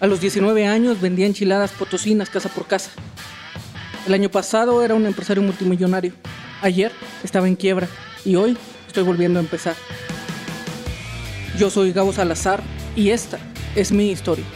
A los 19 años vendía enchiladas potosinas casa por casa. El año pasado era un empresario multimillonario. Ayer estaba en quiebra y hoy estoy volviendo a empezar. Yo soy Gabo Salazar y esta es mi historia.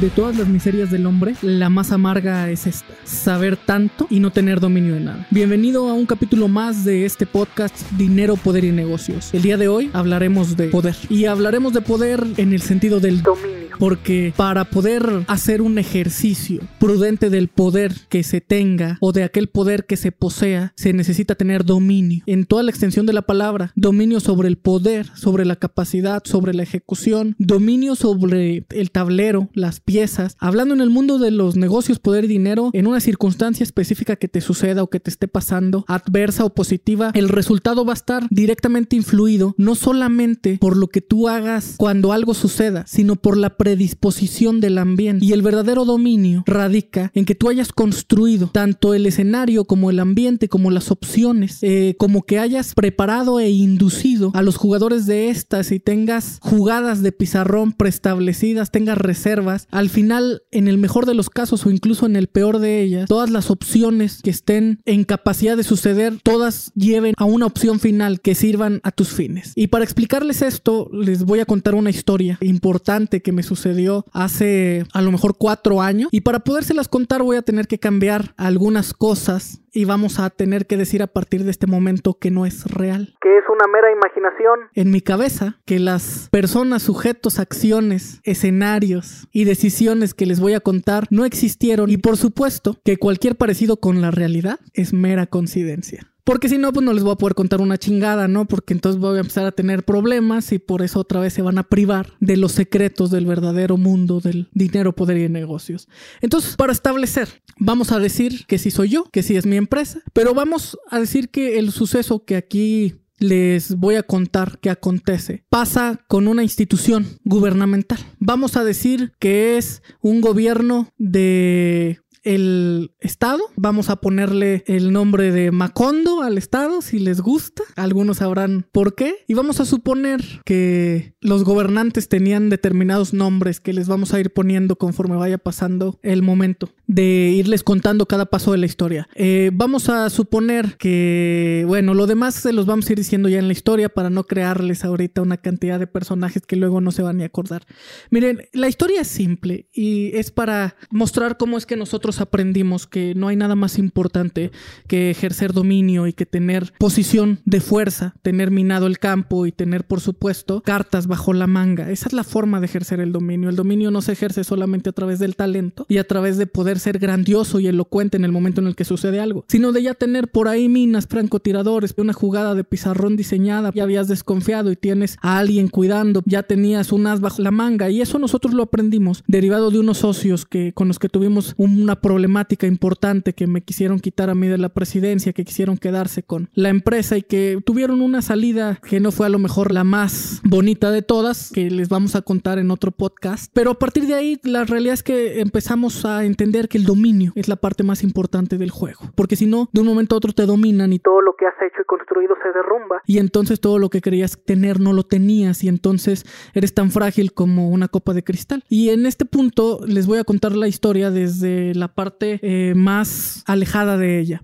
De todas las miserias del hombre, la más amarga es esta, saber tanto y no tener dominio de nada. Bienvenido a un capítulo más de este podcast Dinero, Poder y Negocios. El día de hoy hablaremos de poder y hablaremos de poder en el sentido del dominio. Porque para poder hacer un ejercicio prudente del poder que se tenga o de aquel poder que se posea, se necesita tener dominio. En toda la extensión de la palabra, dominio sobre el poder, sobre la capacidad, sobre la ejecución, dominio sobre el tablero, las piezas. Hablando en el mundo de los negocios, poder y dinero, en una circunstancia específica que te suceda o que te esté pasando, adversa o positiva, el resultado va a estar directamente influido no solamente por lo que tú hagas cuando algo suceda, sino por la predisposición del ambiente. Y el verdadero dominio radica en que tú hayas construido tanto el escenario como el ambiente, como las opciones, eh, como que hayas preparado e inducido a los jugadores de estas y tengas jugadas de pizarrón preestablecidas, tengas reservas, al final, en el mejor de los casos o incluso en el peor de ellas, todas las opciones que estén en capacidad de suceder, todas lleven a una opción final que sirvan a tus fines. Y para explicarles esto, les voy a contar una historia importante que me sucedió hace a lo mejor cuatro años. Y para podérselas contar voy a tener que cambiar algunas cosas y vamos a tener que decir a partir de este momento que no es real. Que es una mera imaginación. En mi cabeza, que las personas, sujetos, acciones, escenarios y decisiones que les voy a contar no existieron y por supuesto que cualquier parecido con la realidad es mera coincidencia. Porque si no, pues no les voy a poder contar una chingada, ¿no? Porque entonces voy a empezar a tener problemas y por eso otra vez se van a privar de los secretos del verdadero mundo del dinero, poder y negocios. Entonces, para establecer, vamos a decir que sí soy yo, que sí es mi empresa, pero vamos a decir que el suceso que aquí les voy a contar que acontece pasa con una institución gubernamental. Vamos a decir que es un gobierno de el estado. Vamos a ponerle el nombre de Macondo al estado si les gusta. Algunos sabrán por qué. Y vamos a suponer que los gobernantes tenían determinados nombres que les vamos a ir poniendo conforme vaya pasando el momento de irles contando cada paso de la historia. Eh, vamos a suponer que, bueno, lo demás se los vamos a ir diciendo ya en la historia para no crearles ahorita una cantidad de personajes que luego no se van ni a acordar. Miren, la historia es simple y es para mostrar cómo es que nosotros aprendimos que no hay nada más importante que ejercer dominio y que tener posición de fuerza, tener minado el campo y tener, por supuesto, cartas bajo la manga. Esa es la forma de ejercer el dominio. El dominio no se ejerce solamente a través del talento y a través de poder ser grandioso y elocuente en el momento en el que sucede algo, sino de ya tener por ahí minas, francotiradores, una jugada de pizarrón diseñada, ya habías desconfiado y tienes a alguien cuidando, ya tenías un as bajo la manga y eso nosotros lo aprendimos derivado de unos socios que con los que tuvimos una problemática importante que me quisieron quitar a mí de la presidencia, que quisieron quedarse con la empresa y que tuvieron una salida que no fue a lo mejor la más bonita de todas, que les vamos a contar en otro podcast, pero a partir de ahí la realidad es que empezamos a entender que el dominio es la parte más importante del juego. Porque si no, de un momento a otro te dominan y todo lo que has hecho y construido se derrumba. Y entonces todo lo que querías tener no lo tenías y entonces eres tan frágil como una copa de cristal. Y en este punto les voy a contar la historia desde la parte eh, más alejada de ella.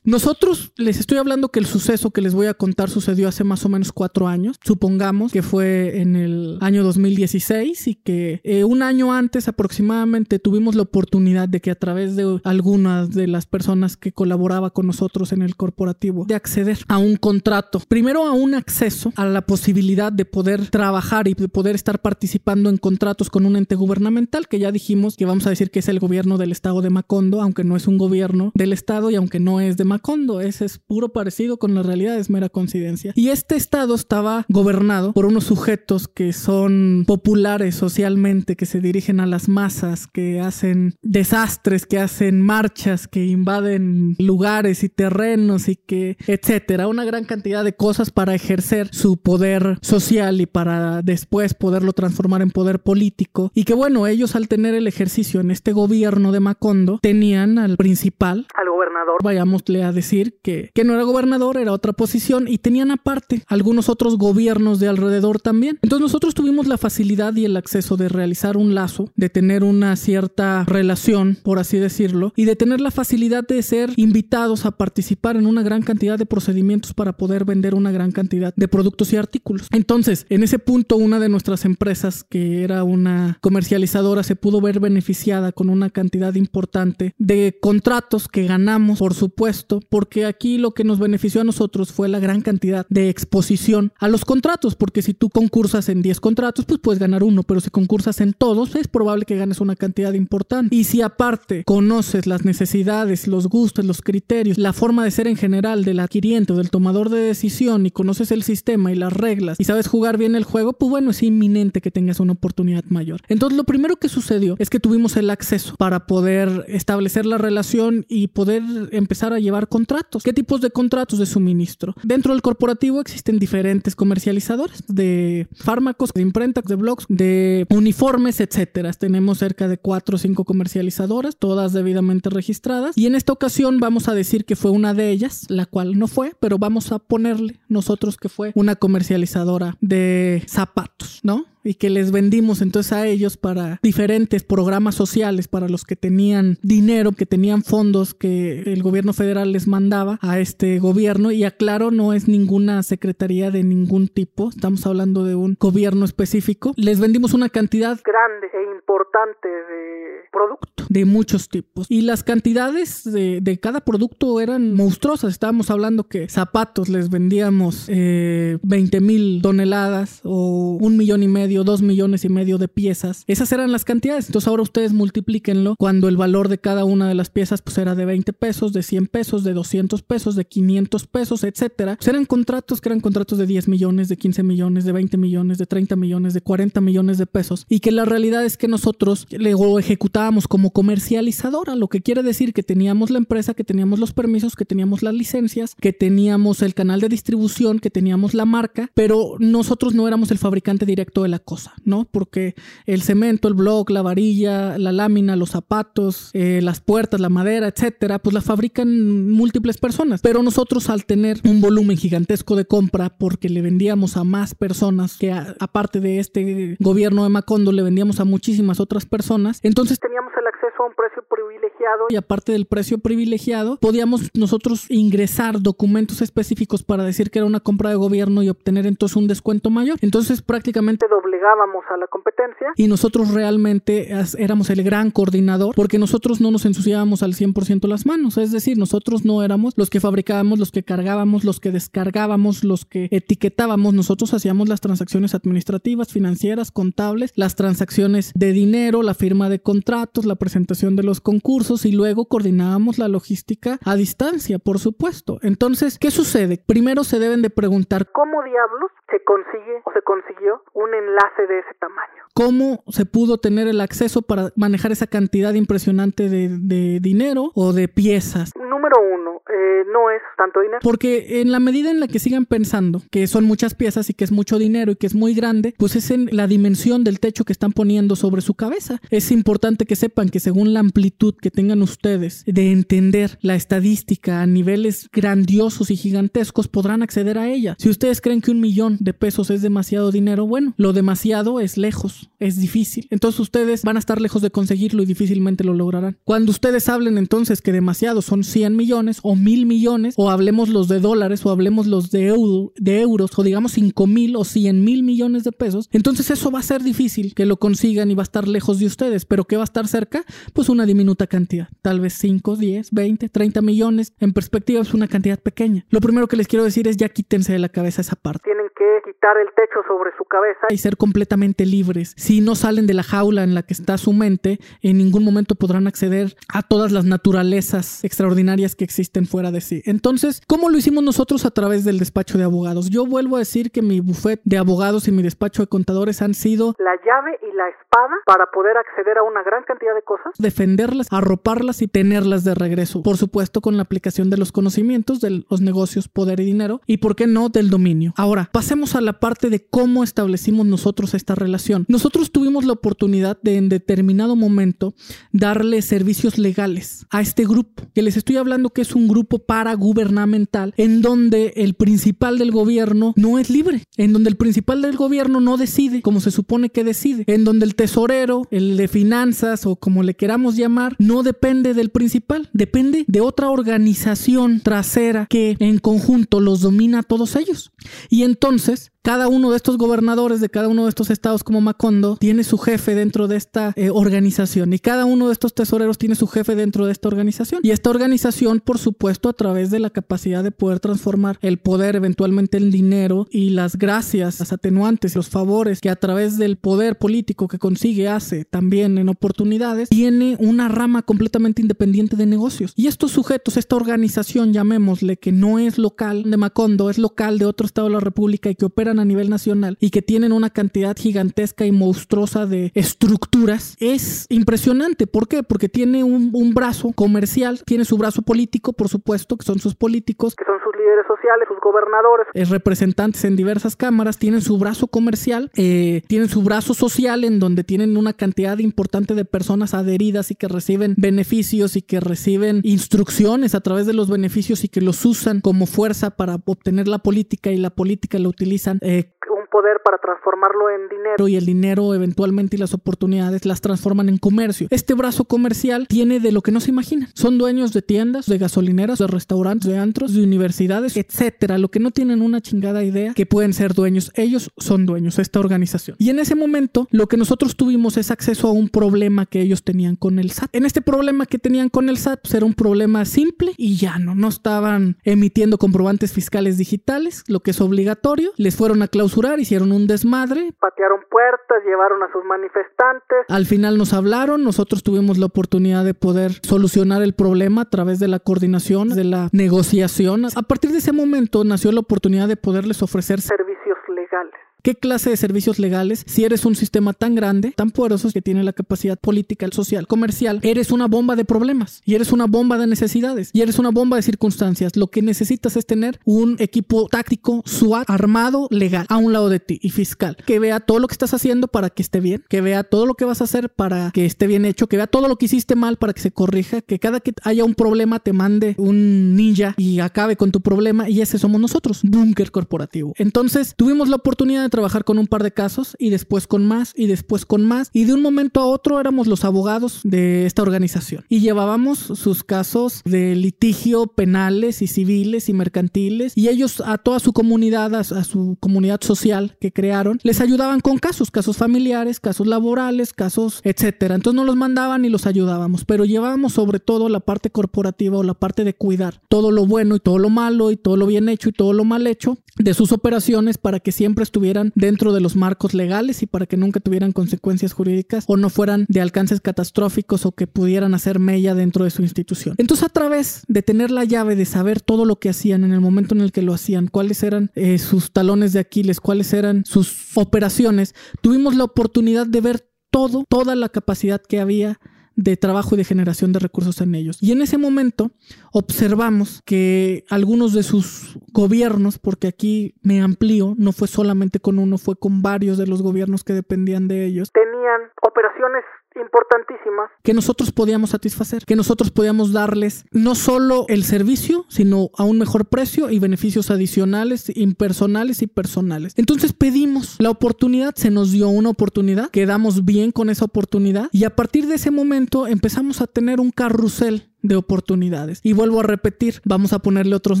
Nosotros les estoy hablando que el suceso que les voy a contar sucedió hace más o menos cuatro años. Supongamos que fue en el año 2016 y que eh, un año antes aproximadamente tuvimos la oportunidad de que a través de algunas de las personas que colaboraba con nosotros en el corporativo de acceder a un contrato. Primero a un acceso a la posibilidad de poder trabajar y de poder estar participando en contratos con un ente gubernamental que ya dijimos que vamos a decir que es el gobierno del estado de Macondo, aunque no es un gobierno del estado y aunque no es de Macondo. Ese es puro parecido con la realidad, es mera coincidencia. Y este estado estaba gobernado por unos sujetos que son populares socialmente, que se dirigen a las masas, que hacen desastres, que hacen marchas, que invaden lugares y terrenos y que, etcétera. Una gran cantidad de cosas para ejercer su poder social y para después poderlo transformar en poder político. Y que bueno, ellos al tener el ejercicio en este gobierno de Macondo tenían al principal, al gobernador. Vayámosle a decir que, que no era gobernador, era otra posición y tenían aparte algunos otros gobiernos de alrededor también. Entonces nosotros tuvimos la facilidad y el acceso de realizar un lazo, de tener una cierta relación, por así decirlo, y de tener la facilidad de ser invitados a participar en una gran cantidad de procedimientos para poder vender una gran cantidad de productos y artículos. Entonces, en ese punto, una de nuestras empresas, que era una comercializadora, se pudo ver beneficiada con una cantidad importante de contratos que ganamos, por supuesto, porque aquí lo que nos benefició a nosotros fue la gran cantidad de exposición a los contratos, porque si tú concursas en 10 contratos, pues puedes ganar uno, pero si concursas en todos, es probable que ganes una cantidad importante. Y si aparte conoces las necesidades, los gustos, los criterios, la forma de ser en general del adquiriente o del tomador de decisión y conoces el sistema y las reglas y sabes jugar bien el juego, pues bueno, es inminente que tengas una oportunidad mayor. Entonces lo primero que sucedió es que tuvimos el acceso para poder establecer la relación y poder empezar a llevar contratos. ¿Qué tipos de contratos de suministro? Dentro del corporativo existen diferentes comercializadores de fármacos, de imprenta, de blogs, de uniformes, etcétera. Tenemos cerca de cuatro o cinco comercializadoras, todas debidamente registradas. Y en esta ocasión vamos a decir que fue una de ellas, la cual no fue, pero vamos a ponerle nosotros que fue una comercializadora de zapatos, ¿no? Y que les vendimos entonces a ellos para diferentes programas sociales para los que tenían dinero, que tenían fondos que el gobierno federal les mandaba a este gobierno y aclaro no es ninguna secretaría de ningún tipo, estamos hablando de un gobierno específico. Les vendimos una cantidad grande e importante de producto de muchos tipos y las cantidades de, de cada producto eran monstruosas. Estábamos hablando que zapatos les vendíamos eh, 20 mil toneladas o un millón y medio dos millones y medio de piezas. Esas eran las cantidades. Entonces ahora ustedes multiplíquenlo cuando el valor de cada una de las piezas pues era de 20 pesos, de 100 pesos, de 200 pesos, de 500 pesos, etcétera. Pues eran contratos que eran contratos de 10 millones, de 15 millones, de 20 millones, de 30 millones, de 40 millones de pesos. Y que la realidad es que nosotros lo ejecutábamos como comercializadora, lo que quiere decir que teníamos la empresa, que teníamos los permisos, que teníamos las licencias, que teníamos el canal de distribución, que teníamos la marca, pero nosotros no éramos el fabricante directo de la cosa, ¿no? Porque el cemento, el block, la varilla, la lámina, los zapatos, eh, las puertas, la madera, etcétera, pues la fabrican múltiples personas. Pero nosotros, al tener un volumen gigantesco de compra, porque le vendíamos a más personas que aparte de este gobierno de Macondo, le vendíamos a muchísimas otras personas, entonces teníamos el acceso a un precio privilegiado y aparte del precio privilegiado, podíamos nosotros ingresar documentos específicos para decir que era una compra de gobierno y obtener entonces un descuento mayor. Entonces prácticamente doblegábamos a la competencia. Y nosotros realmente éramos el gran coordinador porque nosotros no nos ensuciábamos al 100% las manos. Es decir, nosotros no éramos los que fabricábamos, los que cargábamos, los que descargábamos, los que etiquetábamos. Nosotros hacíamos las transacciones administrativas, financieras, contables, las transacciones de dinero, la firma de contratos, la presentación de los concursos y luego coordinábamos la logística a distancia, por supuesto. Entonces, ¿qué sucede? Primero se deben de preguntar ¿cómo diablos se consigue o se consiguió un enlace de ese tamaño? ¿Cómo se pudo tener el acceso para manejar esa cantidad impresionante de, de dinero o de piezas? Número uno, eh, no es tanto dinero. Porque en la medida en la que sigan pensando que son muchas piezas y que es mucho dinero y que es muy grande, pues es en la dimensión del techo que están poniendo sobre su cabeza. Es importante que sepan que según la amplitud que tengan ustedes de entender la estadística a niveles grandiosos y gigantescos, podrán acceder a ella. Si ustedes creen que un millón de pesos es demasiado dinero, bueno, lo demasiado es lejos, es difícil. Entonces ustedes van a estar lejos de conseguirlo y difícilmente lo lograrán. Cuando ustedes hablen entonces que demasiado son 100 millones o mil millones, o hablemos los de dólares, o hablemos los de, euro, de euros, o digamos 5 mil o 100 mil millones de pesos, entonces eso va a ser difícil que lo consigan y va a estar lejos de ustedes, pero ¿qué va a estar cerca? Pues una diminuta cantidad, tal vez 5, 10, 20, 30 millones, en perspectiva es una cantidad pequeña. Lo primero que les quiero decir es ya quítense de la cabeza esa parte. Tienen que quitar el techo sobre su cabeza y ser completamente libres. Si no salen de la jaula en la que está su mente, en ningún momento podrán acceder a todas las naturalezas extraordinarias que existen fuera de sí. Entonces, ¿cómo lo hicimos nosotros a través del despacho de abogados? Yo vuelvo a decir que mi buffet de abogados y mi despacho de contadores han sido la llave y la espada para poder acceder a una gran cantidad de cosas, defenderlas, arroparlas y tenerlas de regreso. Por supuesto, con la aplicación de los conocimientos de los negocios, poder y dinero y, por qué no, del dominio. Ahora, pasemos pasemos a la parte de cómo establecimos nosotros esta relación. Nosotros tuvimos la oportunidad de en determinado momento darle servicios legales a este grupo, que les estoy hablando que es un grupo paragubernamental en donde el principal del gobierno no es libre, en donde el principal del gobierno no decide como se supone que decide, en donde el tesorero, el de finanzas o como le queramos llamar, no depende del principal, depende de otra organización trasera que en conjunto los domina a todos ellos. Y entonces cada uno de estos gobernadores de cada uno de estos estados como Macondo tiene su jefe dentro de esta eh, organización y cada uno de estos tesoreros tiene su jefe dentro de esta organización. Y esta organización, por supuesto, a través de la capacidad de poder transformar el poder eventualmente en dinero y las gracias, las atenuantes, los favores que a través del poder político que consigue hace también en oportunidades, tiene una rama completamente independiente de negocios. Y estos sujetos, esta organización, llamémosle, que no es local de Macondo, es local de otro estado de la República y que opera a nivel nacional y que tienen una cantidad gigantesca y monstruosa de estructuras, es impresionante. ¿Por qué? Porque tiene un, un brazo comercial, tiene su brazo político, por supuesto, que son sus políticos, que son sus líderes sociales, sus gobernadores, eh, representantes en diversas cámaras, tienen su brazo comercial, eh, tienen su brazo social en donde tienen una cantidad importante de personas adheridas y que reciben beneficios y que reciben instrucciones a través de los beneficios y que los usan como fuerza para obtener la política y la política la utilizan eh, un poder para transformarlo en dinero. y el dinero eventualmente y las oportunidades las transforman en comercio. Este brazo comercial tiene de lo que no se imagina. Son dueños de tiendas, de gasolineras, de restaurantes, de antros, de universidades, etcétera. Lo que no tienen una chingada idea que pueden ser dueños. Ellos son dueños, esta organización. Y en ese momento, lo que nosotros tuvimos es acceso a un problema que ellos tenían con el SAT. En este problema que tenían con el SAT, pues era un problema simple y ya no. No estaban emitiendo comprobantes fiscales digitales, lo que es obligatorio. Les fueron a clausurar, hicieron un desmadre. Patearon puertas, llevaron a sus manifestantes. Al final nos hablaron, nosotros tuvimos la oportunidad de poder solucionar el problema a través de la coordinación, de la negociación. A partir de ese momento nació la oportunidad de poderles ofrecer servicios legales. ¿Qué clase de servicios legales? Si eres un sistema tan grande, tan poderoso, que tiene la capacidad política, social, comercial, eres una bomba de problemas y eres una bomba de necesidades y eres una bomba de circunstancias. Lo que necesitas es tener un equipo táctico, SWAT, armado, legal, a un lado de ti y fiscal, que vea todo lo que estás haciendo para que esté bien, que vea todo lo que vas a hacer para que esté bien hecho, que vea todo lo que hiciste mal para que se corrija, que cada que haya un problema te mande un ninja y acabe con tu problema y ese somos nosotros, búnker corporativo. Entonces tuvimos la oportunidad de trabajar con un par de casos y después con más y después con más. Y de un momento a otro éramos los abogados de esta organización. Y llevábamos sus casos de litigio penales y civiles y mercantiles. Y ellos a toda su comunidad, a, a su comunidad social que crearon, les ayudaban con casos, casos familiares, casos laborales, casos, etcétera. Entonces no los mandaban y los ayudábamos, pero llevábamos sobre todo la parte corporativa o la parte de cuidar todo lo bueno y todo lo malo y todo lo bien hecho y todo lo mal hecho de sus operaciones para que siempre estuvieran dentro de los marcos legales y para que nunca tuvieran consecuencias jurídicas o no fueran de alcances catastróficos o que pudieran hacer mella dentro de su institución. Entonces a través de tener la llave de saber todo lo que hacían en el momento en el que lo hacían, cuáles eran eh, sus talones de Aquiles, cuáles eran sus operaciones, tuvimos la oportunidad de ver todo, toda la capacidad que había de trabajo y de generación de recursos en ellos. Y en ese momento observamos que algunos de sus gobiernos, porque aquí me amplío, no fue solamente con uno, fue con varios de los gobiernos que dependían de ellos, tenían operaciones importantísimas que nosotros podíamos satisfacer, que nosotros podíamos darles no solo el servicio, sino a un mejor precio y beneficios adicionales, impersonales y personales. Entonces pedimos la oportunidad, se nos dio una oportunidad, quedamos bien con esa oportunidad y a partir de ese momento empezamos a tener un carrusel de oportunidades. Y vuelvo a repetir, vamos a ponerle otros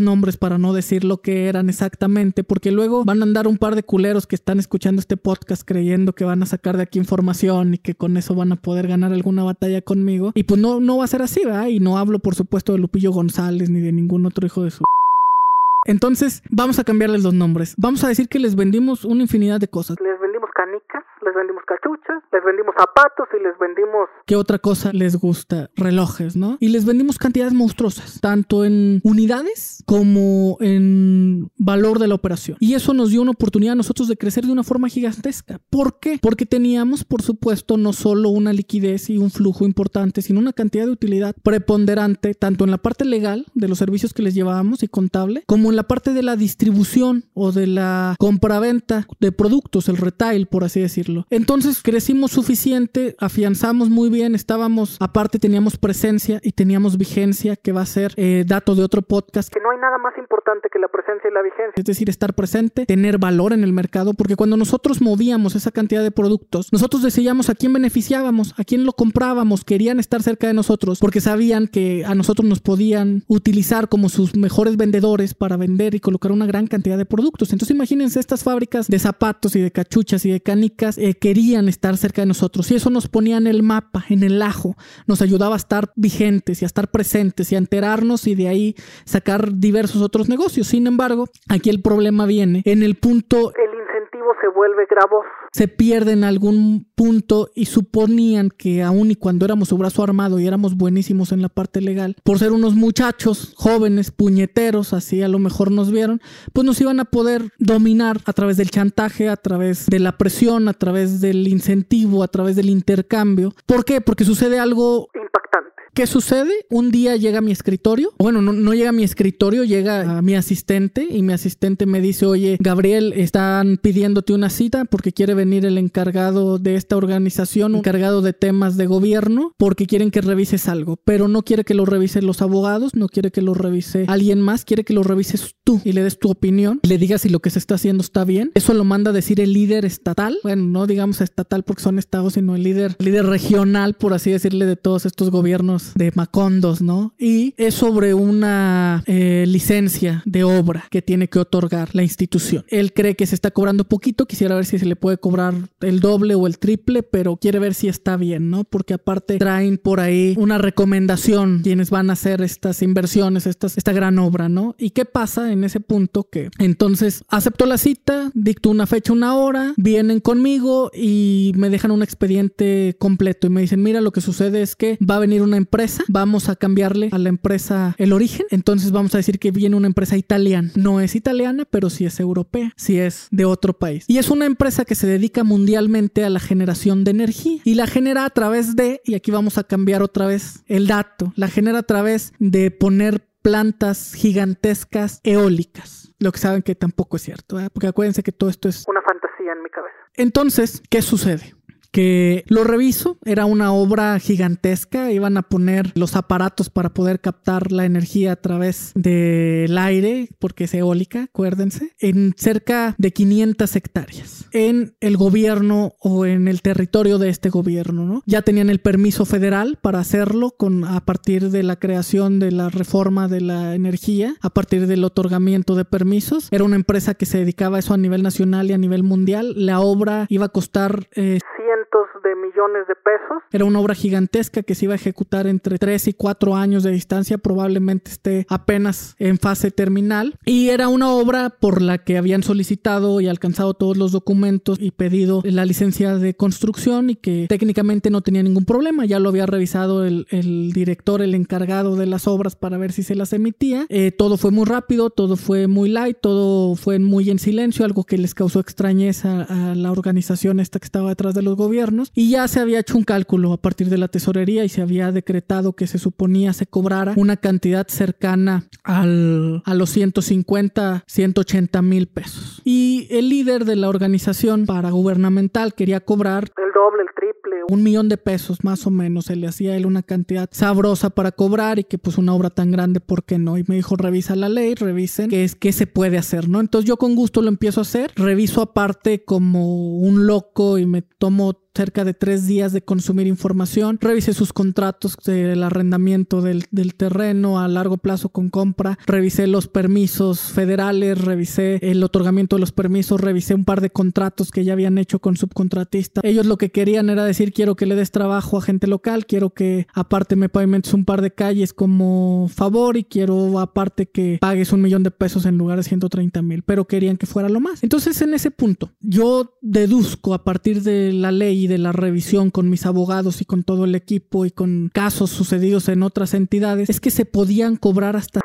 nombres para no decir lo que eran exactamente, porque luego van a andar un par de culeros que están escuchando este podcast creyendo que van a sacar de aquí información y que con eso van a poder ganar alguna batalla conmigo. Y pues no, no va a ser así, ¿verdad? Y no hablo, por supuesto, de Lupillo González ni de ningún otro hijo de su... Entonces, vamos a cambiarles los nombres. Vamos a decir que les vendimos una infinidad de cosas. les les vendimos cachuchas, les vendimos zapatos y les vendimos... ¿Qué otra cosa les gusta? Relojes, ¿no? Y les vendimos cantidades monstruosas, tanto en unidades como en valor de la operación. Y eso nos dio una oportunidad a nosotros de crecer de una forma gigantesca. ¿Por qué? Porque teníamos, por supuesto, no solo una liquidez y un flujo importante, sino una cantidad de utilidad preponderante, tanto en la parte legal de los servicios que les llevábamos y contable, como en la parte de la distribución o de la compraventa de productos, el retail, por así decirlo. Entonces crecimos suficiente, afianzamos muy bien, estábamos, aparte teníamos presencia y teníamos vigencia, que va a ser eh, dato de otro podcast. Que no hay nada más importante que la presencia y la vigencia. Es decir, estar presente, tener valor en el mercado, porque cuando nosotros movíamos esa cantidad de productos, nosotros decidíamos a quién beneficiábamos, a quién lo comprábamos, querían estar cerca de nosotros, porque sabían que a nosotros nos podían utilizar como sus mejores vendedores para vender y colocar una gran cantidad de productos. Entonces imagínense estas fábricas de zapatos y de cachuchas y de canicas eh, querían estar cerca de nosotros y eso nos ponía en el mapa, en el ajo, nos ayudaba a estar vigentes y a estar presentes y a enterarnos y de ahí sacar diversos otros negocios. Sin embargo, aquí el problema viene en el punto... se vuelve gravoso se pierde en algún punto y suponían que aún y cuando éramos su brazo armado y éramos buenísimos en la parte legal, por ser unos muchachos jóvenes, puñeteros, así a lo mejor nos vieron, pues nos iban a poder dominar a través del chantaje, a través de la presión, a través del incentivo, a través del intercambio. ¿Por qué? Porque sucede algo impactante. ¿Qué sucede? Un día llega a mi escritorio. Bueno, no, no, llega a mi escritorio, llega a mi asistente y mi asistente me dice, oye, Gabriel, están pidiéndote una cita porque quiere venir el encargado de esta organización, encargado de temas de gobierno, porque quieren que revises algo, pero no quiere que lo revisen los abogados, no quiere que lo revise alguien más, quiere que lo revises tú y le des tu opinión, le digas si lo que se está haciendo está bien. Eso lo manda a decir el líder estatal, bueno, no digamos estatal porque son estados, sino el líder, líder regional, por así decirle, de todos estos gobiernos de Macondos, ¿no? Y es sobre una eh, licencia de obra que tiene que otorgar la institución. Él cree que se está cobrando poquito, quisiera ver si se le puede cobrar el doble o el triple, pero quiere ver si está bien, ¿no? Porque aparte traen por ahí una recomendación quienes van a hacer estas inversiones, estas, esta gran obra, ¿no? ¿Y qué pasa en ese punto? Que entonces acepto la cita, dicto una fecha, una hora, vienen conmigo y me dejan un expediente completo y me dicen, mira, lo que sucede es que va a venir una empresa, vamos a cambiarle a la empresa el origen, entonces vamos a decir que viene una empresa italiana. No es italiana, pero sí es europea, sí es de otro país. Y es una empresa que se dedica mundialmente a la generación de energía y la genera a través de, y aquí vamos a cambiar otra vez el dato, la genera a través de poner plantas gigantescas eólicas. Lo que saben que tampoco es cierto, ¿eh? porque acuérdense que todo esto es una fantasía en mi cabeza. Entonces, ¿qué sucede? Que lo reviso, era una obra gigantesca, iban a poner los aparatos para poder captar la energía a través del aire, porque es eólica, acuérdense, en cerca de 500 hectáreas, en el gobierno o en el territorio de este gobierno, ¿no? Ya tenían el permiso federal para hacerlo con, a partir de la creación de la reforma de la energía, a partir del otorgamiento de permisos. Era una empresa que se dedicaba a eso a nivel nacional y a nivel mundial. La obra iba a costar... Eh, de millones de pesos. Era una obra gigantesca que se iba a ejecutar entre 3 y 4 años de distancia, probablemente esté apenas en fase terminal. Y era una obra por la que habían solicitado y alcanzado todos los documentos y pedido la licencia de construcción y que técnicamente no tenía ningún problema. Ya lo había revisado el, el director, el encargado de las obras para ver si se las emitía. Eh, todo fue muy rápido, todo fue muy light, todo fue muy en silencio, algo que les causó extrañeza a la organización esta que estaba detrás de los gobiernos y ya se había hecho un cálculo a partir de la tesorería y se había decretado que se suponía se cobrara una cantidad cercana al, a los 150, 180 mil pesos. Y el líder de la organización paragubernamental quería cobrar el doble, el triple. Un millón de pesos más o menos. Se le hacía a él una cantidad sabrosa para cobrar y que pues una obra tan grande, ¿por qué no? Y me dijo, revisa la ley, revisen qué es qué se puede hacer, ¿no? Entonces yo con gusto lo empiezo a hacer. Reviso aparte como un loco y me tomo cerca de tres días de consumir información, revisé sus contratos del arrendamiento del, del terreno a largo plazo con compra, revisé los permisos federales, revisé el otorgamiento de los permisos, revisé un par de contratos que ya habían hecho con subcontratistas. Ellos lo que querían era decir, quiero que le des trabajo a gente local, quiero que aparte me pavimentes un par de calles como favor y quiero aparte que pagues un millón de pesos en lugar de 130 mil, pero querían que fuera lo más. Entonces en ese punto, yo deduzco a partir de la ley y de la revisión con mis abogados y con todo el equipo y con casos sucedidos en otras entidades, es que se podían cobrar hasta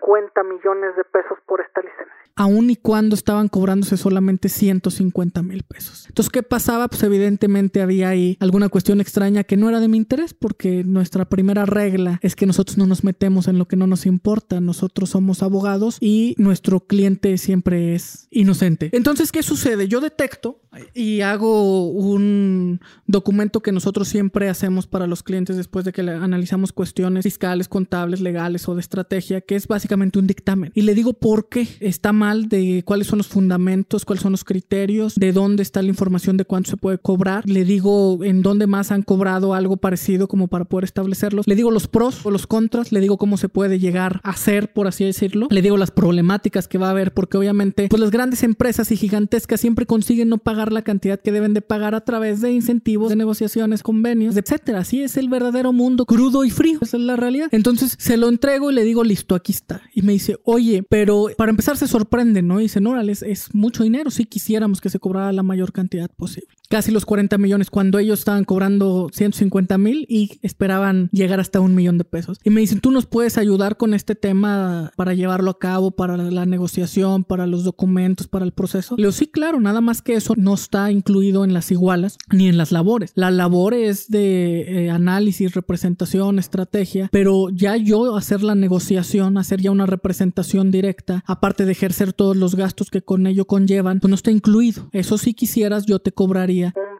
50 millones de pesos por esta licencia aun y cuando estaban cobrándose solamente 150 mil pesos. Entonces, ¿qué pasaba? Pues evidentemente había ahí alguna cuestión extraña que no era de mi interés, porque nuestra primera regla es que nosotros no nos metemos en lo que no nos importa, nosotros somos abogados y nuestro cliente siempre es inocente. Entonces, ¿qué sucede? Yo detecto y hago un documento que nosotros siempre hacemos para los clientes después de que analizamos cuestiones fiscales, contables, legales o de estrategia, que es básicamente un dictamen. Y le digo por qué está mal de cuáles son los fundamentos, cuáles son los criterios, de dónde está la información de cuánto se puede cobrar. Le digo en dónde más han cobrado algo parecido como para poder establecerlos. Le digo los pros o los contras, le digo cómo se puede llegar a hacer, por así decirlo. Le digo las problemáticas que va a haber, porque obviamente pues las grandes empresas y gigantescas siempre consiguen no pagar la cantidad que deben de pagar a través de incentivos, de negociaciones, convenios, etcétera. Así es el verdadero mundo crudo y frío. Esa es la realidad. Entonces se lo entrego y le digo, listo, aquí está. Y me dice, oye, pero para empezar se sorprende ¿no? Y dicen, órale, es, es mucho dinero, si quisiéramos que se cobrara la mayor cantidad posible casi los 40 millones cuando ellos estaban cobrando 150 mil y esperaban llegar hasta un millón de pesos. Y me dicen, tú nos puedes ayudar con este tema para llevarlo a cabo, para la negociación, para los documentos, para el proceso. Le digo, sí, claro, nada más que eso no está incluido en las igualas ni en las labores. La labor es de eh, análisis, representación, estrategia, pero ya yo hacer la negociación, hacer ya una representación directa, aparte de ejercer todos los gastos que con ello conllevan, pues no está incluido. Eso si quisieras, yo te cobraría un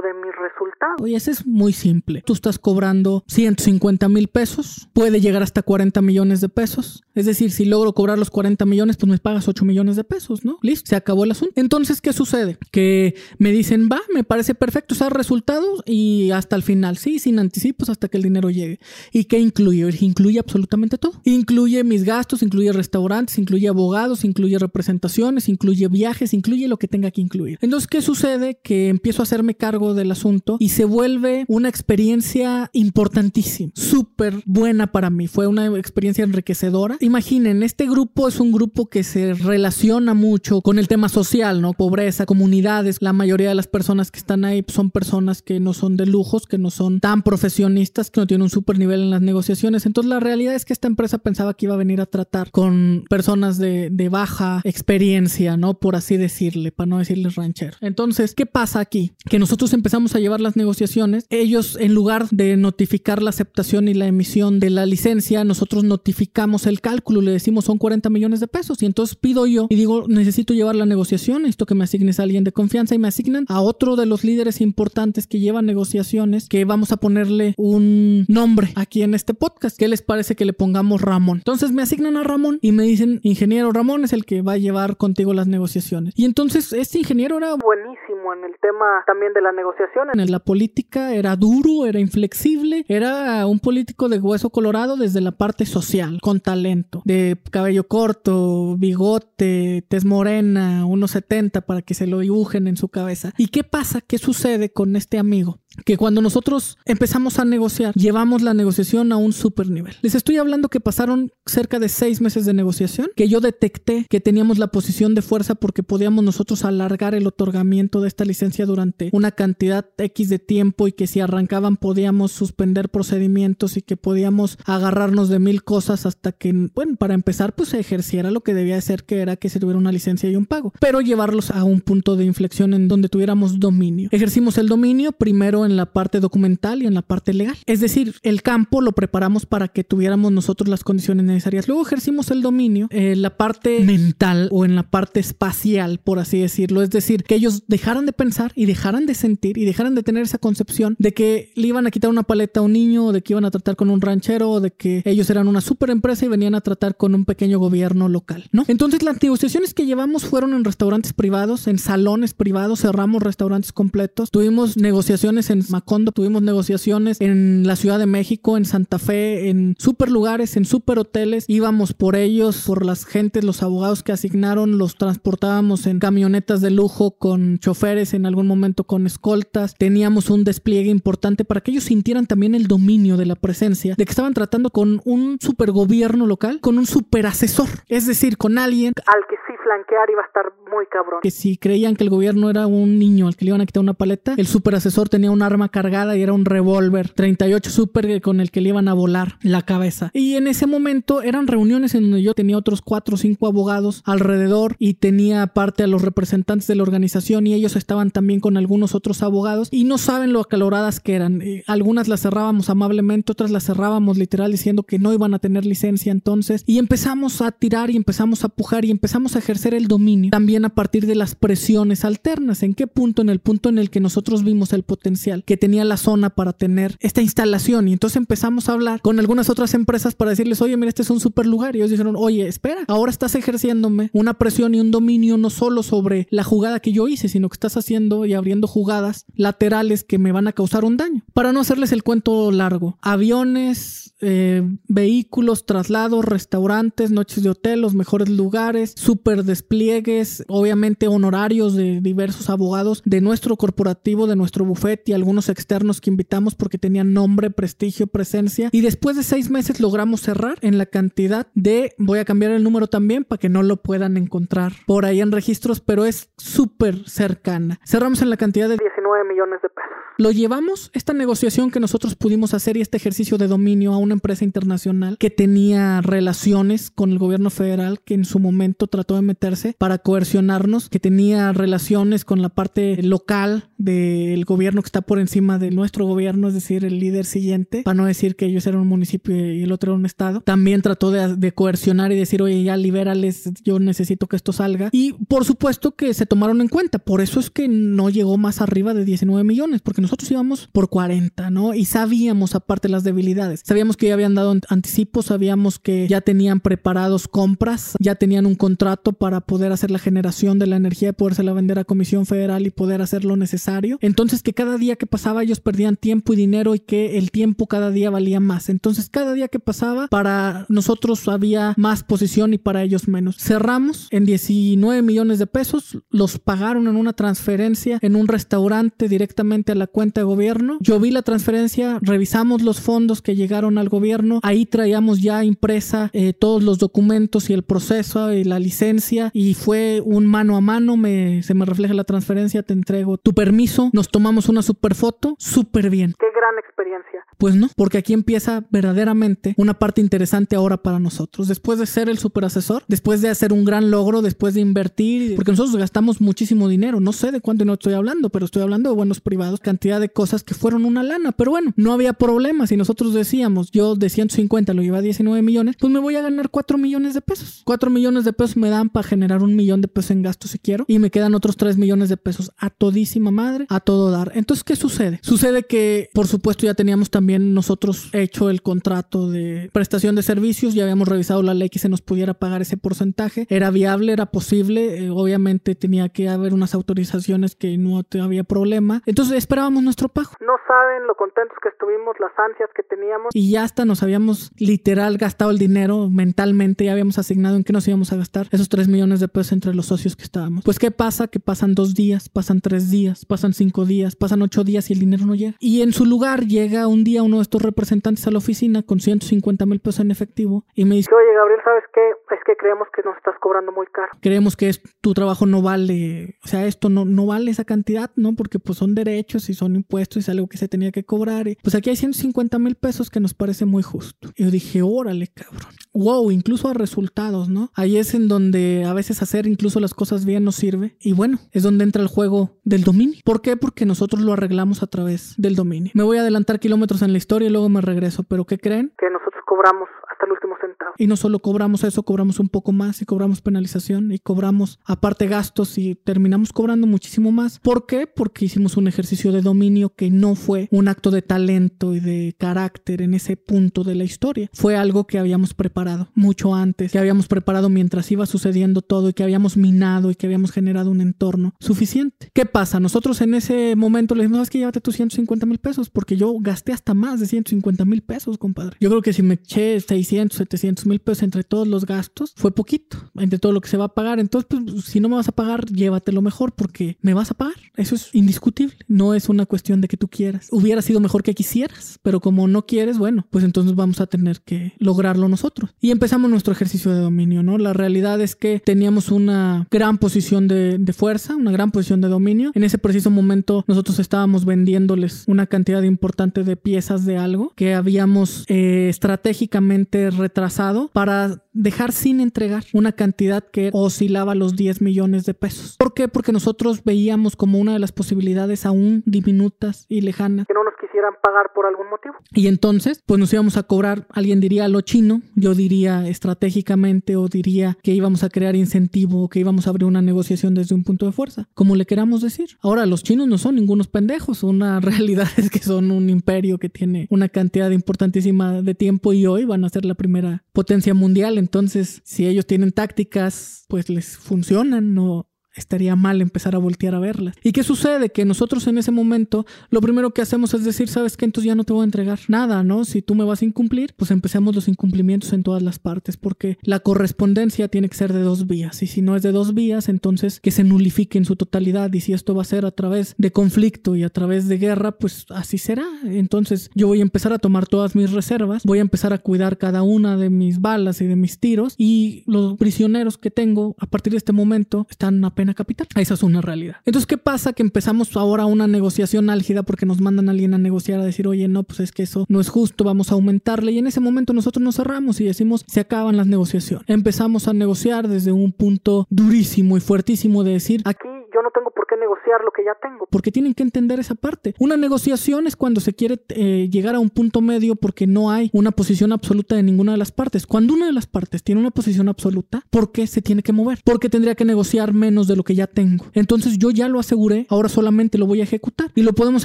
20% de mis resultados. Y ese es muy simple. Tú estás cobrando 150 mil pesos, puede llegar hasta 40 millones de pesos. Es decir, si logro cobrar los 40 millones, pues me pagas 8 millones de pesos, ¿no? Listo, se acabó el asunto. Entonces, ¿qué sucede? Que me dicen, va, me parece perfecto, usar resultados y hasta el final, sí, sin anticipos hasta que el dinero llegue. ¿Y qué incluye? Incluye absolutamente todo. Incluye mis gastos, incluye restaurantes, incluye abogados, incluye representaciones, incluye viajes, incluye lo que tenga que incluir. Entonces, ¿qué sucede? Que empiezo a hacerme cargo del asunto y se vuelve una experiencia importantísima, súper buena para mí. Fue una experiencia enriquecedora imaginen, este grupo es un grupo que se relaciona mucho con el tema social, ¿no? Pobreza, comunidades. La mayoría de las personas que están ahí son personas que no son de lujos, que no son tan profesionistas, que no tienen un super nivel en las negociaciones. Entonces la realidad es que esta empresa pensaba que iba a venir a tratar con personas de, de baja experiencia, ¿no? Por así decirle, para no decirles ranchero. Entonces, ¿qué pasa aquí? Que nosotros empezamos a llevar las negociaciones. Ellos, en lugar de notificar la aceptación y la emisión de la licencia, nosotros notificamos el cálculo, le decimos son 40 millones de pesos y entonces pido yo y digo necesito llevar la negociación, necesito que me asignes a alguien de confianza y me asignan a otro de los líderes importantes que llevan negociaciones que vamos a ponerle un nombre aquí en este podcast. ¿Qué les parece que le pongamos Ramón? Entonces me asignan a Ramón y me dicen ingeniero Ramón es el que va a llevar contigo las negociaciones. Y entonces este ingeniero era buenísimo en el tema también de la negociación. En la política era duro, era inflexible, era un político de hueso colorado desde la parte social, con talento de cabello corto, bigote, tez morena, 1.70 para que se lo dibujen en su cabeza. ¿Y qué pasa? ¿Qué sucede con este amigo? que cuando nosotros empezamos a negociar, llevamos la negociación a un super nivel. Les estoy hablando que pasaron cerca de seis meses de negociación, que yo detecté que teníamos la posición de fuerza porque podíamos nosotros alargar el otorgamiento de esta licencia durante una cantidad X de tiempo y que si arrancaban podíamos suspender procedimientos y que podíamos agarrarnos de mil cosas hasta que, bueno, para empezar, pues se ejerciera lo que debía de ser, que era que se tuviera una licencia y un pago, pero llevarlos a un punto de inflexión en donde tuviéramos dominio. Ejercimos el dominio primero en la parte documental y en la parte legal. Es decir, el campo lo preparamos para que tuviéramos nosotros las condiciones necesarias. Luego ejercimos el dominio en la parte mental o en la parte espacial, por así decirlo. Es decir, que ellos dejaran de pensar y dejaran de sentir y dejaran de tener esa concepción de que le iban a quitar una paleta a un niño, de que iban a tratar con un ranchero, de que ellos eran una super empresa y venían a tratar con un pequeño gobierno local, ¿no? Entonces las negociaciones que llevamos fueron en restaurantes privados, en salones privados, cerramos restaurantes completos, tuvimos negociaciones en Macondo, tuvimos negociaciones en la Ciudad de México, en Santa Fe, en super lugares, en super hoteles, íbamos por ellos, por las gentes, los abogados que asignaron, los transportábamos en camionetas de lujo con choferes, en algún momento con escoltas, teníamos un despliegue importante para que ellos sintieran también el dominio de la presencia, de que estaban tratando con un super gobierno local, con un super asesor, es decir, con alguien al que sí flanquear iba a estar muy cabrón. que si creían que el gobierno era un niño al que le iban a quitar una paleta, el super asesor tenía un arma cargada y era un revólver 38 super con el que le iban a volar la cabeza. Y en ese momento eran reuniones en donde yo tenía otros cuatro o cinco abogados alrededor y tenía parte a los representantes de la organización y ellos estaban también con algunos otros abogados y no saben lo acaloradas que eran. Eh, algunas las cerrábamos amablemente, otras las cerrábamos literal diciendo que no iban a tener licencia entonces y empezamos a tirar y empezamos a pujar y empezamos a ejercer el dominio también a partir de las presiones alternas. ¿En qué punto? En el punto en el que nosotros vimos el potencial que tenía la zona para tener esta instalación y entonces empezamos a hablar con algunas otras empresas para decirles, oye, mira, este es un super lugar. Y ellos dijeron, oye, espera, ahora estás ejerciéndome una presión y un dominio no solo sobre la jugada que yo hice, sino que estás haciendo y abriendo jugadas laterales que me van a causar un daño. Para no hacerles el cuento largo, aviones, eh, vehículos, traslados, restaurantes, noches de hotel, los mejores lugares, super despliegues, obviamente honorarios de diversos abogados de nuestro corporativo, de nuestro buffet y algunos externos que invitamos porque tenían nombre, prestigio, presencia. Y después de seis meses logramos cerrar en la cantidad de, voy a cambiar el número también para que no lo puedan encontrar por ahí en registros, pero es súper cercana. Cerramos en la cantidad de 19 millones de pesos. Lo llevamos, esta negociación que nosotros pudimos hacer y este ejercicio de dominio a una empresa internacional que tenía relaciones con el gobierno federal que en su momento trató de meterse para coercionarnos, que tenía relaciones con la parte local del gobierno que está por encima de nuestro gobierno, es decir, el líder siguiente, para no decir que ellos eran un municipio y el otro era un estado. También trató de, coercionar y decir, oye, ya libérales, yo necesito que esto salga. Y por supuesto que se tomaron en cuenta, por eso es que no llegó más arriba de 19 millones, porque nosotros íbamos por 40, ¿no? Y sabíamos aparte las debilidades. Sabíamos que ya habían dado anticipos, sabíamos que ya tenían preparados compras, ya tenían un contrato para poder hacer la generación de la energía podérsela vender a Comisión Federal y poder hacer lo necesario. Entonces que cada día que pasaba ellos perdían tiempo y dinero y que el tiempo cada día valía más. Entonces cada día que pasaba para nosotros había más posición y para ellos menos. Cerramos en 19 millones de pesos, los pagaron en una transferencia en un restaurante directamente a la cuenta de gobierno. Yo vi la transferencia, revisamos los fondos que llegaron al gobierno, ahí traíamos ya impresa eh, todos los documentos y el proceso y la licencia y fue un mano a mano, me, se me refleja la transferencia, te entrego tu permiso, nos tomamos una super foto, súper bien. Qué gran experiencia. Pues no, porque aquí empieza verdaderamente una parte interesante ahora para nosotros. Después de ser el super asesor, después de hacer un gran logro, después de invertir, porque nosotros gastamos muchísimo dinero, no sé de cuánto no estoy hablando, pero estoy hablando de buenos privados, cantidad de cosas que fueron una lana, pero bueno, no había problema. Si nosotros decíamos, yo de 150 lo llevé a 19 millones, pues me voy a ganar 4 millones de pesos. 4 millones de pesos me dan para generar un millón de pesos en gastos si quiero, y me quedan otros 3 millones de pesos a todísima madre, a todo dar. Entonces, ¿qué sucede? Sucede que, por supuesto, ya teníamos también nosotros hecho el contrato de prestación de servicios, ya habíamos revisado la ley que se nos pudiera pagar ese porcentaje, era viable, era posible, eh, obviamente tenía que haber unas autorizaciones que no había problema, entonces esperábamos nuestro pago. No saben lo contentos que estuvimos, las ansias que teníamos. Y ya hasta nos habíamos literal gastado el dinero mentalmente, ya habíamos asignado en qué nos íbamos a gastar esos 3 millones de pesos entre los socios que estábamos. Pues ¿qué pasa? Que pasan dos días, pasan tres días, pasan cinco días, pasan ocho días y el dinero no llega. Y en su lugar llega un día uno de estos representantes a la oficina con 150 mil pesos en efectivo y me dice, Dice, Oye, Gabriel, ¿sabes qué? Es que creemos que nos estás cobrando muy caro. creemos que es, tu trabajo no vale, o sea, esto no, no vale esa cantidad, ¿no? Porque pues son derechos y son impuestos es algo que se tenía que cobrar. Y, pues aquí hay 150 mil pesos que nos parece muy justo. Y yo dije, órale, cabrón. Wow, incluso a resultados, ¿no? Ahí es en donde a veces hacer incluso las cosas bien nos sirve. Y bueno, es donde entra el juego del dominio. ¿Por qué? Porque nosotros lo arreglamos a través del dominio. Me voy a adelantar kilómetros en la historia y luego me regreso, pero ¿qué creen? Que nosotros cobramos el último centavo. Y no solo cobramos eso, cobramos un poco más y cobramos penalización y cobramos aparte gastos y terminamos cobrando muchísimo más. ¿Por qué? Porque hicimos un ejercicio de dominio que no fue un acto de talento y de carácter en ese punto de la historia. Fue algo que habíamos preparado mucho antes, que habíamos preparado mientras iba sucediendo todo y que habíamos minado y que habíamos generado un entorno suficiente. ¿Qué pasa? Nosotros en ese momento le dijimos, no, es que llévate tus 150 mil pesos porque yo gasté hasta más de 150 mil pesos, compadre. Yo creo que si me eché 600, 700 mil pesos entre todos los gastos, fue poquito, entre todo lo que se va a pagar. Entonces, pues, si no me vas a pagar, llévatelo mejor porque me vas a pagar. Eso es indiscutible. No es una cuestión de que tú quieras. Hubiera sido mejor que quisieras, pero como no quieres, bueno, pues entonces vamos a tener que lograrlo nosotros. Y empezamos nuestro ejercicio de dominio, ¿no? La realidad es que teníamos una gran posición de, de fuerza, una gran posición de dominio. En ese preciso momento nosotros estábamos vendiéndoles una cantidad importante de piezas de algo que habíamos eh, estratégicamente retrasado para dejar sin entregar una cantidad que oscilaba los 10 millones de pesos. ¿Por qué? Porque nosotros veíamos como una de las posibilidades aún diminutas y lejanas. Que no nos quisieran pagar por algún motivo. Y entonces, pues nos íbamos a cobrar, alguien diría lo chino, yo diría estratégicamente o diría que íbamos a crear incentivo o que íbamos a abrir una negociación desde un punto de fuerza, como le queramos decir. Ahora, los chinos no son ningunos pendejos, una realidad es que son un imperio que tiene una cantidad importantísima de tiempo y hoy van a ser la primera potencia mundial entonces, si ellos tienen tácticas, pues les funcionan, no, estaría mal empezar a voltear a verlas. ¿Y qué sucede? Que nosotros en ese momento lo primero que hacemos es decir, ¿sabes qué? Entonces ya no te voy a entregar nada, ¿no? Si tú me vas a incumplir, pues empecemos los incumplimientos en todas las partes, porque la correspondencia tiene que ser de dos vías. Y si no es de dos vías, entonces que se nulifique en su totalidad. Y si esto va a ser a través de conflicto y a través de guerra, pues así será. Entonces yo voy a empezar a tomar todas mis reservas, voy a empezar a cuidar cada una de mis balas y de mis tiros y los prisioneros que tengo a partir de este momento están apenas capital. Esa es una realidad. Entonces, ¿qué pasa? Que empezamos ahora una negociación álgida porque nos mandan a alguien a negociar, a decir, oye, no, pues es que eso no es justo, vamos a aumentarle. Y en ese momento nosotros nos cerramos y decimos, se acaban las negociaciones. Empezamos a negociar desde un punto durísimo y fuertísimo de decir, aquí no tengo por qué negociar lo que ya tengo. Porque tienen que entender esa parte. Una negociación es cuando se quiere eh, llegar a un punto medio porque no hay una posición absoluta de ninguna de las partes. Cuando una de las partes tiene una posición absoluta, ¿por qué se tiene que mover? Porque tendría que negociar menos de lo que ya tengo. Entonces yo ya lo aseguré, ahora solamente lo voy a ejecutar. Y lo podemos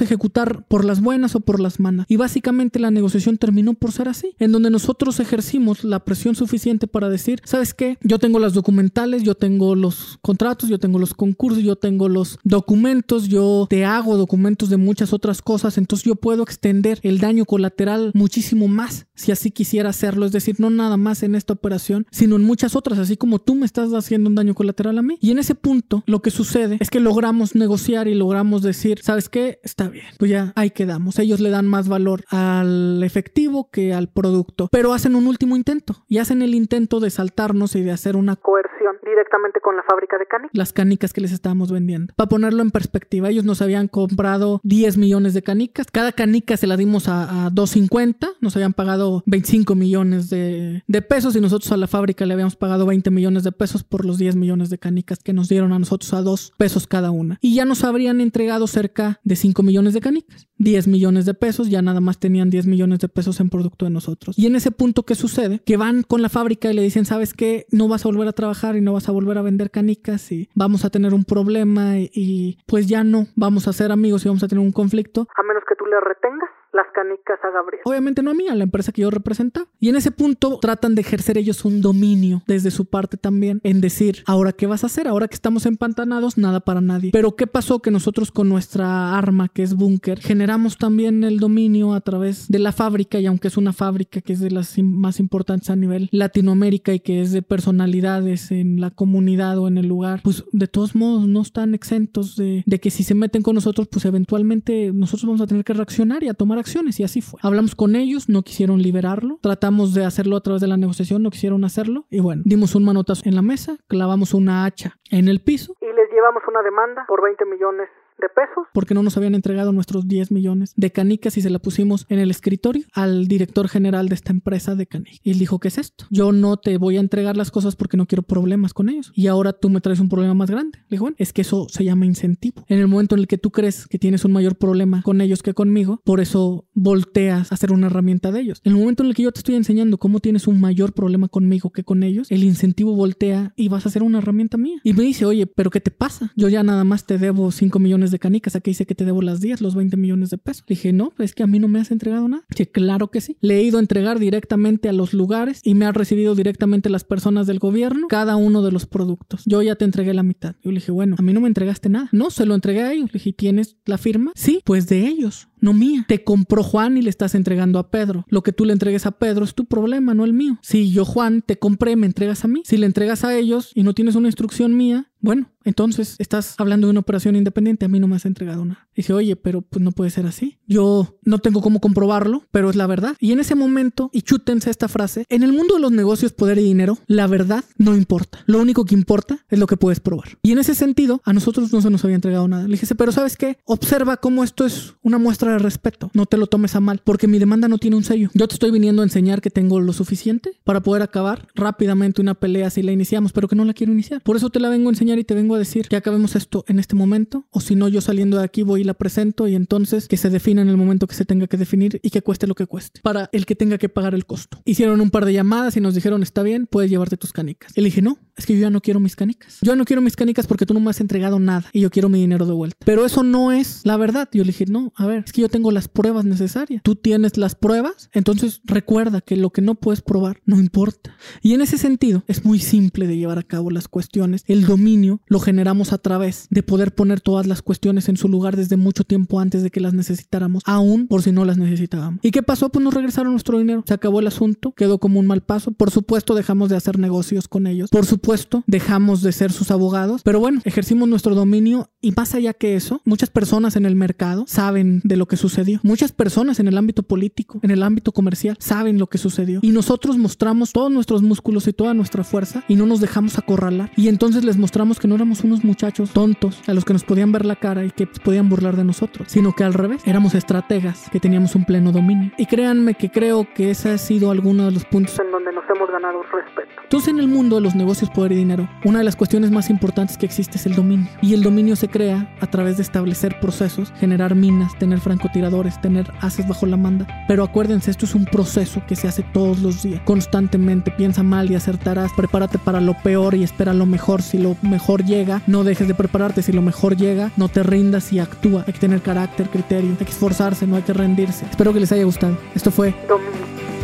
ejecutar por las buenas o por las malas. Y básicamente la negociación terminó por ser así, en donde nosotros ejercimos la presión suficiente para decir, ¿sabes qué? Yo tengo las documentales, yo tengo los contratos, yo tengo los concursos, yo tengo los documentos, yo te hago documentos de muchas otras cosas, entonces yo puedo extender el daño colateral muchísimo más si así quisiera hacerlo, es decir, no nada más en esta operación, sino en muchas otras, así como tú me estás haciendo un daño colateral a mí. Y en ese punto, lo que sucede es que logramos negociar y logramos decir, ¿sabes qué? Está bien, pues ya ahí quedamos. Ellos le dan más valor al efectivo que al producto, pero hacen un último intento y hacen el intento de saltarnos y de hacer una coerción directamente con la fábrica de canicas. Las canicas que les estábamos vendiendo. Para ponerlo en perspectiva, ellos nos habían comprado 10 millones de canicas. Cada canica se la dimos a, a 2.50. Nos habían pagado 25 millones de, de pesos y nosotros a la fábrica le habíamos pagado 20 millones de pesos por los 10 millones de canicas que nos dieron a nosotros a 2 pesos cada una. Y ya nos habrían entregado cerca de 5 millones de canicas. 10 millones de pesos, ya nada más tenían 10 millones de pesos en producto de nosotros. Y en ese punto, ¿qué sucede? Que van con la fábrica y le dicen, ¿sabes qué? No vas a volver a trabajar y no vas a volver a vender canicas y vamos a tener un problema y, y pues ya no vamos a ser amigos y vamos a tener un conflicto. A menos que tú le retengas las canicas a Gabriel. Obviamente no a mí, a la empresa que yo representaba. Y en ese punto tratan de ejercer ellos un dominio desde su parte también en decir, ahora qué vas a hacer, ahora que estamos empantanados, nada para nadie. Pero ¿qué pasó? Que nosotros con nuestra arma, que es búnker, generamos también el dominio a través de la fábrica y aunque es una fábrica que es de las más importantes a nivel Latinoamérica y que es de personalidades en la comunidad o en el lugar, pues de todos modos no están exentos de, de que si se meten con nosotros, pues eventualmente nosotros vamos a tener que reaccionar y a tomar acciones y así fue. Hablamos con ellos, no quisieron liberarlo, tratamos de hacerlo a través de la negociación, no quisieron hacerlo. Y bueno, dimos un manotazo en la mesa, clavamos una hacha en el piso. Y les llevamos una demanda por 20 millones de pesos. Porque no nos habían entregado nuestros 10 millones de canicas y se la pusimos en el escritorio al director general de esta empresa de canicas. Y él dijo, ¿qué es esto? Yo no te voy a entregar las cosas porque no quiero problemas con ellos. Y ahora tú me traes un problema más grande. Le dijo, bueno, es que eso se llama incentivo. En el momento en el que tú crees que tienes un mayor problema con ellos que conmigo, por eso volteas a ser una herramienta de ellos. En el momento en el que yo te estoy enseñando cómo tienes un mayor problema conmigo que con ellos, el incentivo voltea y vas a ser una herramienta mía. Y me dice, oye, pero ¿qué te pasa? Yo ya nada más te debo 5 millones de canicas, aquí dice que te debo las 10, los 20 millones de pesos. Le dije, no, es que a mí no me has entregado nada. Que claro que sí. Le he ido a entregar directamente a los lugares y me ha recibido directamente las personas del gobierno cada uno de los productos. Yo ya te entregué la mitad. Yo le dije, bueno, a mí no me entregaste nada. No, se lo entregué a ellos. Le dije, ¿tienes la firma? Sí, pues de ellos no mía. Te compró Juan y le estás entregando a Pedro. Lo que tú le entregues a Pedro es tu problema, no el mío. Si yo, Juan, te compré, me entregas a mí. Si le entregas a ellos y no tienes una instrucción mía, bueno, entonces estás hablando de una operación independiente, a mí no me has entregado nada. Dice, oye, pero pues no puede ser así. Yo no tengo cómo comprobarlo, pero es la verdad. Y en ese momento, y chútense esta frase, en el mundo de los negocios, poder y dinero, la verdad no importa. Lo único que importa es lo que puedes probar. Y en ese sentido, a nosotros no se nos había entregado nada. Le dije, pero ¿sabes qué? Observa cómo esto es una muestra de respeto. No te lo tomes a mal, porque mi demanda no tiene un sello. Yo te estoy viniendo a enseñar que tengo lo suficiente para poder acabar rápidamente una pelea si la iniciamos, pero que no la quiero iniciar. Por eso te la vengo a enseñar y te vengo a decir que acabemos esto en este momento, o si no, yo saliendo de aquí voy y la presento y entonces que se defina en el momento que se tenga que definir y que cueste lo que cueste, para el que tenga que pagar el costo. Hicieron un par de llamadas y nos dijeron, está bien, puedes llevarte tus canicas. Y le dije, no, es que yo ya no quiero mis canicas. Yo no quiero mis canicas porque tú no me has entregado nada y yo quiero mi dinero de vuelta. Pero eso no es la verdad. Yo le dije, no, a ver, es que yo tengo las pruebas necesarias. Tú tienes las pruebas, entonces recuerda que lo que no puedes probar no importa. Y en ese sentido, es muy simple de llevar a cabo las cuestiones. El dominio lo generamos a través de poder poner todas las cuestiones en su lugar desde mucho tiempo antes de que las necesitáramos, aún por si no las necesitábamos. ¿Y qué pasó? Pues nos regresaron nuestro dinero. Se acabó el asunto, quedó como un mal paso. Por supuesto, dejamos de hacer negocios con ellos. Por supuesto, dejamos de ser sus abogados. Pero bueno, ejercimos nuestro dominio y más allá que eso, muchas personas en el mercado saben de lo que sucedió. Muchas personas en el ámbito político, en el ámbito comercial, saben lo que sucedió. Y nosotros mostramos todos nuestros músculos y toda nuestra fuerza y no nos dejamos acorralar. Y entonces les mostramos que no éramos unos muchachos tontos a los que nos podían ver la cara y que podían burlar de nosotros, sino que al revés, éramos estrategas que teníamos un pleno dominio. Y créanme que creo que ese ha sido alguno de los puntos en donde nos hemos ganado respeto. Entonces en el mundo de los negocios, poder y dinero, una de las cuestiones más importantes que existe es el dominio. Y el dominio se crea a través de establecer procesos, generar minas, tener francotiradores, tener haces bajo la manda. Pero acuérdense, esto es un proceso que se hace todos los días, constantemente. Piensa mal y acertarás, prepárate para lo peor y espera lo mejor. Si lo mejor llega, no dejes de prepararte. Si lo mejor llega, no te rindas y actúa. Hay que tener carácter, criterio, hay que esforzarse, no hay que rendirse. Espero que les haya gustado. Esto fue Dominio.